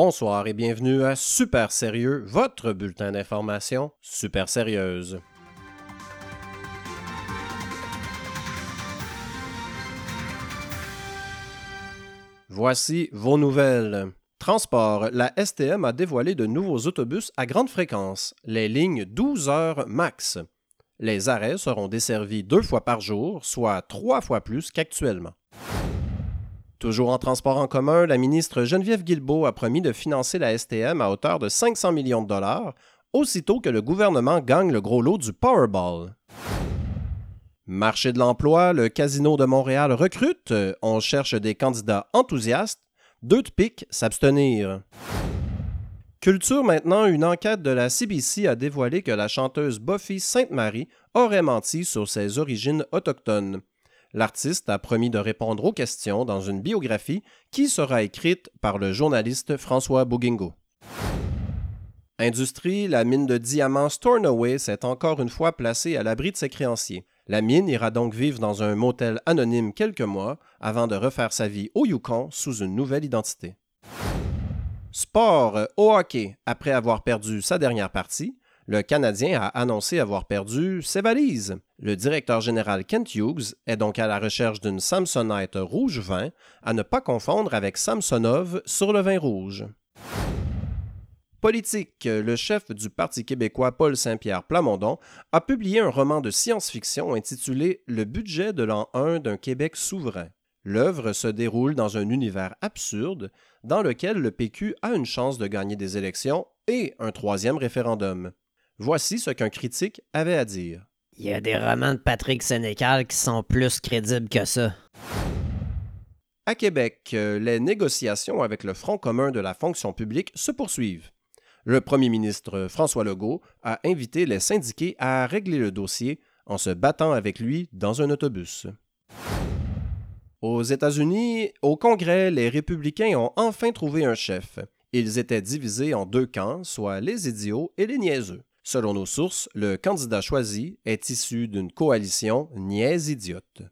Bonsoir et bienvenue à Super Sérieux, votre bulletin d'information super sérieuse. Voici vos nouvelles. Transport, la STM a dévoilé de nouveaux autobus à grande fréquence, les lignes 12 heures max. Les arrêts seront desservis deux fois par jour, soit trois fois plus qu'actuellement. Toujours en transport en commun, la ministre Geneviève Guilbeault a promis de financer la STM à hauteur de 500 millions de dollars, aussitôt que le gouvernement gagne le gros lot du Powerball. Marché de l'emploi, le Casino de Montréal recrute. On cherche des candidats enthousiastes. Deux de pique, s'abstenir. Culture maintenant, une enquête de la CBC a dévoilé que la chanteuse Buffy Sainte-Marie aurait menti sur ses origines autochtones. L'artiste a promis de répondre aux questions dans une biographie qui sera écrite par le journaliste François Bouguingo. Industrie, la mine de diamants Stornoway s'est encore une fois placée à l'abri de ses créanciers. La mine ira donc vivre dans un motel anonyme quelques mois avant de refaire sa vie au Yukon sous une nouvelle identité. Sport au hockey. Après avoir perdu sa dernière partie, le Canadien a annoncé avoir perdu ses valises. Le directeur général Kent Hughes est donc à la recherche d'une Samsonite rouge vin, à ne pas confondre avec Samsonov sur le vin rouge. Politique, le chef du Parti québécois Paul Saint-Pierre Plamondon a publié un roman de science-fiction intitulé Le budget de l'an 1 d'un Québec souverain. L'œuvre se déroule dans un univers absurde dans lequel le PQ a une chance de gagner des élections et un troisième référendum. Voici ce qu'un critique avait à dire. Il y a des romans de Patrick Sénécal qui sont plus crédibles que ça. À Québec, euh, les négociations avec le Front commun de la fonction publique se poursuivent. Le premier ministre François Legault a invité les syndiqués à régler le dossier en se battant avec lui dans un autobus. Aux États-Unis, au Congrès, les républicains ont enfin trouvé un chef. Ils étaient divisés en deux camps, soit les idiots et les niaiseux. Selon nos sources, le candidat choisi est issu d'une coalition niaise-idiote.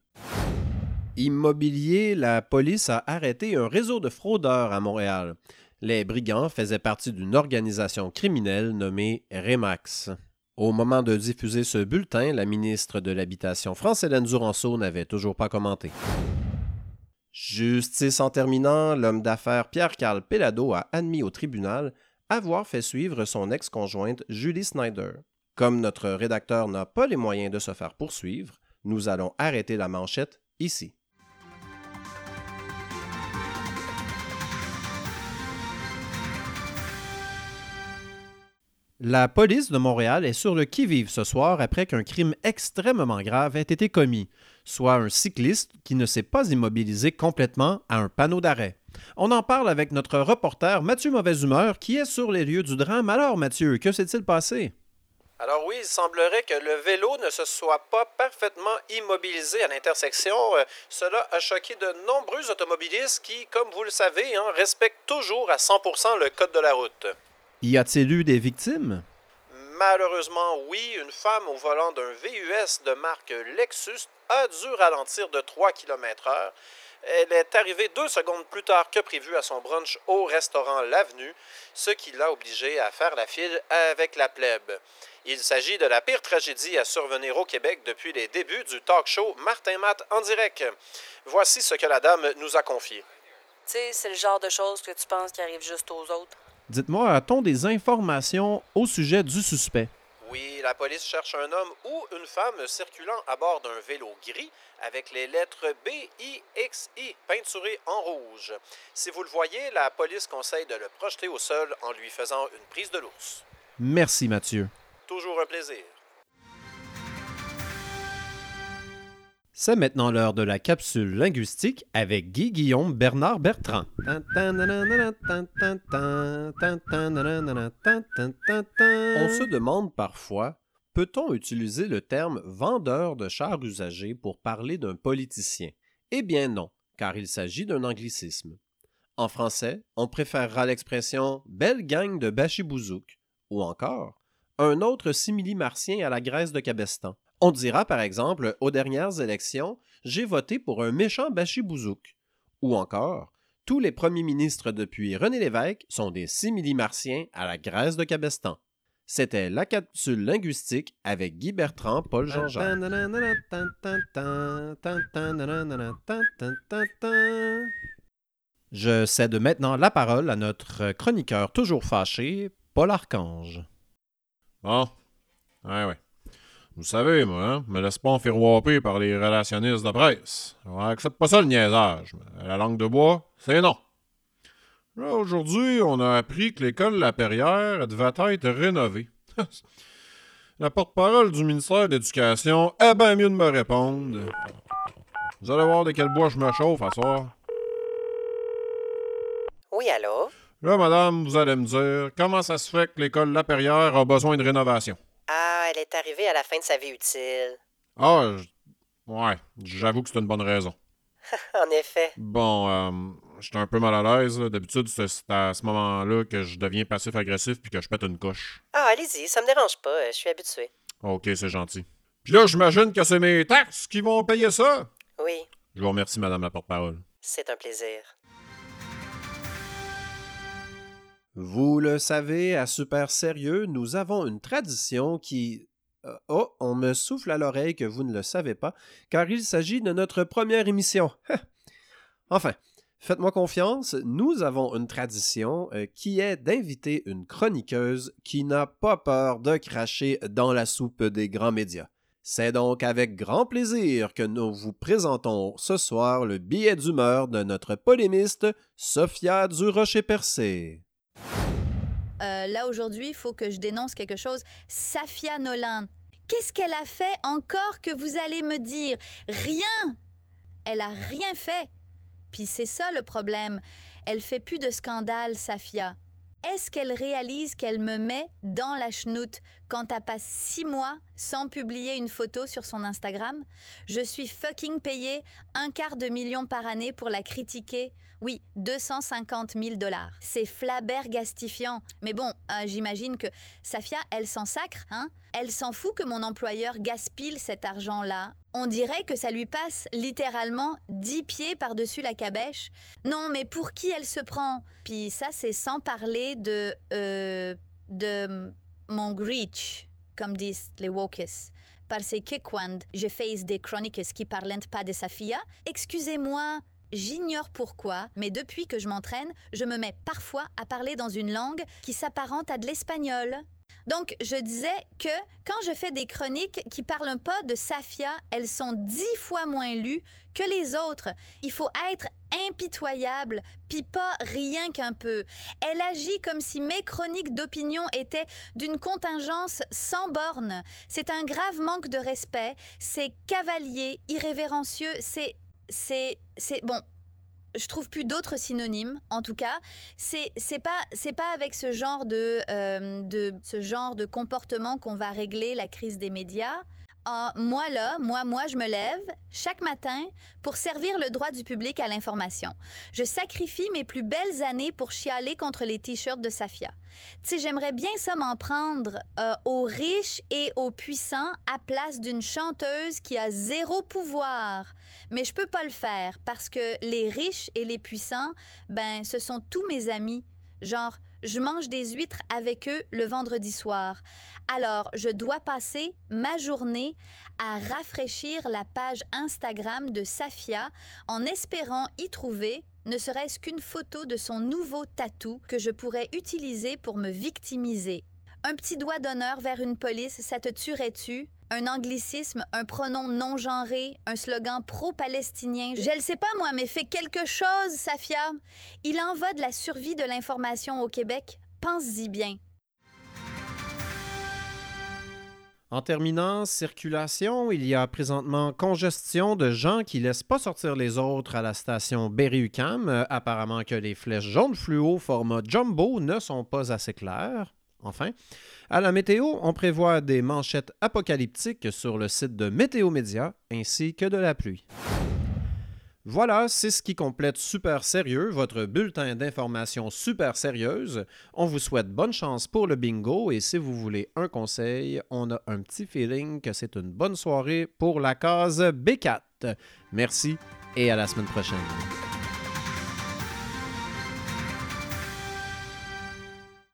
Immobilier, la police a arrêté un réseau de fraudeurs à Montréal. Les brigands faisaient partie d'une organisation criminelle nommée Remax. Au moment de diffuser ce bulletin, la ministre de l'Habitation France-Hélène Duranceau n'avait toujours pas commenté. Justice en terminant, l'homme d'affaires Pierre-Carl Pellado a admis au tribunal avoir fait suivre son ex-conjointe Julie Snyder. Comme notre rédacteur n'a pas les moyens de se faire poursuivre, nous allons arrêter la manchette ici. La police de Montréal est sur le qui-vive ce soir après qu'un crime extrêmement grave ait été commis, soit un cycliste qui ne s'est pas immobilisé complètement à un panneau d'arrêt. On en parle avec notre reporter Mathieu Mauvaise Humeur qui est sur les lieux du drame. Alors Mathieu, que s'est-il passé? Alors oui, il semblerait que le vélo ne se soit pas parfaitement immobilisé à l'intersection. Euh, cela a choqué de nombreux automobilistes qui, comme vous le savez, hein, respectent toujours à 100% le code de la route. Y a-t-il eu des victimes? Malheureusement, oui, une femme au volant d'un VUS de marque Lexus a dû ralentir de 3 km/h. Elle est arrivée deux secondes plus tard que prévu à son brunch au restaurant L'Avenue, ce qui l'a obligée à faire la file avec la plèbe. Il s'agit de la pire tragédie à survenir au Québec depuis les débuts du talk show Martin Matt en direct. Voici ce que la dame nous a confié. Tu sais, c'est le genre de choses que tu penses qui arrivent juste aux autres. Dites-moi, a-t-on des informations au sujet du suspect? Oui, la police cherche un homme ou une femme circulant à bord d'un vélo gris avec les lettres B, I, X, I peinturées en rouge. Si vous le voyez, la police conseille de le projeter au sol en lui faisant une prise de l'ours. Merci Mathieu. Toujours un plaisir. C'est maintenant l'heure de la capsule linguistique avec Guy Guillaume Bernard Bertrand. On se demande parfois, peut-on utiliser le terme vendeur de chars usagés pour parler d'un politicien? Eh bien non, car il s'agit d'un anglicisme. En français, on préférera l'expression belle gang de bachibouzouk ou encore un autre simili-martien à la Grèce de Cabestan. On dira par exemple aux dernières élections, j'ai voté pour un méchant bachibouzouk. Ou encore, Tous les premiers ministres depuis René Lévesque sont des simili-martiens à la Grèce de Cabestan. C'était la capsule linguistique avec Guy Bertrand, Paul Jean-Jacques. Je cède maintenant la parole à notre chroniqueur toujours fâché, Paul Archange. Bon. Ouais, ouais. Vous savez, moi, hein, me laisse pas enfirouaper par les relationnistes de presse. On accepte pas ça le niaisage. La langue de bois, c'est non. Là, aujourd'hui, on a appris que l'école La Perrière devait être rénovée. La porte-parole du ministère de l'Éducation est bien mieux de me répondre. Vous allez voir de quel bois je me chauffe à soir. Oui, allô? Là, madame, vous allez me dire comment ça se fait que l'école La Perrière a besoin de rénovation? Elle est arrivée à la fin de sa vie utile. Ah, je- ouais, j'avoue que c'est une bonne raison. en effet. Bon, euh, j'étais un peu mal à l'aise. D'habitude, c'est à ce moment-là que je deviens passif-agressif puis que je pète une couche. Ah, allez-y, ça me dérange pas, euh, je suis habitué. Ok, c'est gentil. Puis là, j'imagine que c'est mes taxes qui vont payer ça. Oui, Je vous remercie, madame la porte-parole. c'est un plaisir. Vous savez, à Super Sérieux, nous avons une tradition qui... Euh, Oh, on me souffle à l'oreille que vous ne le savez pas, car il s'agit de notre première émission. enfin, faites-moi confiance, nous avons une tradition euh, qui est d'inviter une chroniqueuse qui n'a pas peur de cracher dans la soupe des grands médias. C'est donc avec grand plaisir que nous vous présentons ce soir le billet d'humeur de notre polémiste Sophia Durocher-Percé. Euh, là aujourd'hui, il faut que je dénonce quelque chose. Safia Nolan, qu'est-ce qu'elle a fait encore que vous allez me dire? Rien Elle a rien fait. Puis c'est ça le problème. Elle fait plus de scandale, Safia. Est-ce qu'elle réalise qu'elle me met dans la chenoute? Quand elle passe six mois sans publier une photo sur son Instagram Je suis fucking payée un quart de million par année pour la critiquer. Oui, 250 000 dollars. C'est flabbergastifiant. Mais bon, euh, j'imagine que Safia, elle s'en sacre, hein Elle s'en fout que mon employeur gaspille cet argent-là. On dirait que ça lui passe littéralement 10 pieds par-dessus la cabèche. Non, mais pour qui elle se prend? Puis ça, c'est sans parler de... euh, de mon reach, comme disent les wokes. Parce que quand je fais des chroniques qui parlent pas de Safia, excusez-moi, J'ignore pourquoi, mais depuis que je m'entraîne, je me mets parfois à parler dans une langue qui s'apparente à de l'espagnol. Donc, je disais que quand je fais des chroniques qui parlent pas de Safia, elles sont dix fois moins lues que les autres. Il faut être impitoyable, puis pas rien qu'un peu. Elle agit comme si mes chroniques d'opinion étaient d'une contingence sans borne. C'est un grave manque de respect, c'est cavalier, irrévérencieux, c'est c'est c'est bon je trouve plus d'autres synonymes en tout cas c'est c'est pas c'est pas avec ce genre de euh, de ce genre de comportement qu'on va régler la crise des médias Ah, moi là, moi, moi, je me lève chaque matin pour servir le droit du public à l'information. Je sacrifie mes plus belles années pour chialer contre les t-shirts de Safia. Tu sais, j'aimerais bien ça m'en prendre euh, aux riches et aux puissants à place d'une chanteuse qui a zéro pouvoir. Mais je peux pas le faire parce que les riches et les puissants, ben, ce sont tous mes amis. Genre, je mange des huîtres avec eux le vendredi soir. Alors, je dois passer ma journée à rafraîchir la page Instagram de Safia en espérant y trouver ne serait-ce qu'une photo de son nouveau tatou que je pourrais utiliser pour me victimiser. Un petit doigt d'honneur vers une police, ça te tuerait-tu? Un anglicisme, un pronom non genré, un slogan pro-palestinien. Je le sais pas moi, mais fais quelque chose, Safia. Il en va de la survie de l'information au Québec. Pense-y bien. En terminant, circulation, il y a présentement congestion de gens qui laissent pas sortir les autres à la station Berry-UQAM. Euh, apparemment que les flèches jaunes fluo format jumbo ne sont pas assez claires. Enfin, à la météo, on prévoit des manchettes apocalyptiques sur le site de Météo Média ainsi que de la pluie. Voilà, c'est ce qui complète Super Sérieux, votre bulletin d'information super sérieuse. On vous souhaite bonne chance pour le bingo et si vous voulez un conseil, on a un petit feeling que c'est une bonne soirée pour la case B4. Merci et à la semaine prochaine.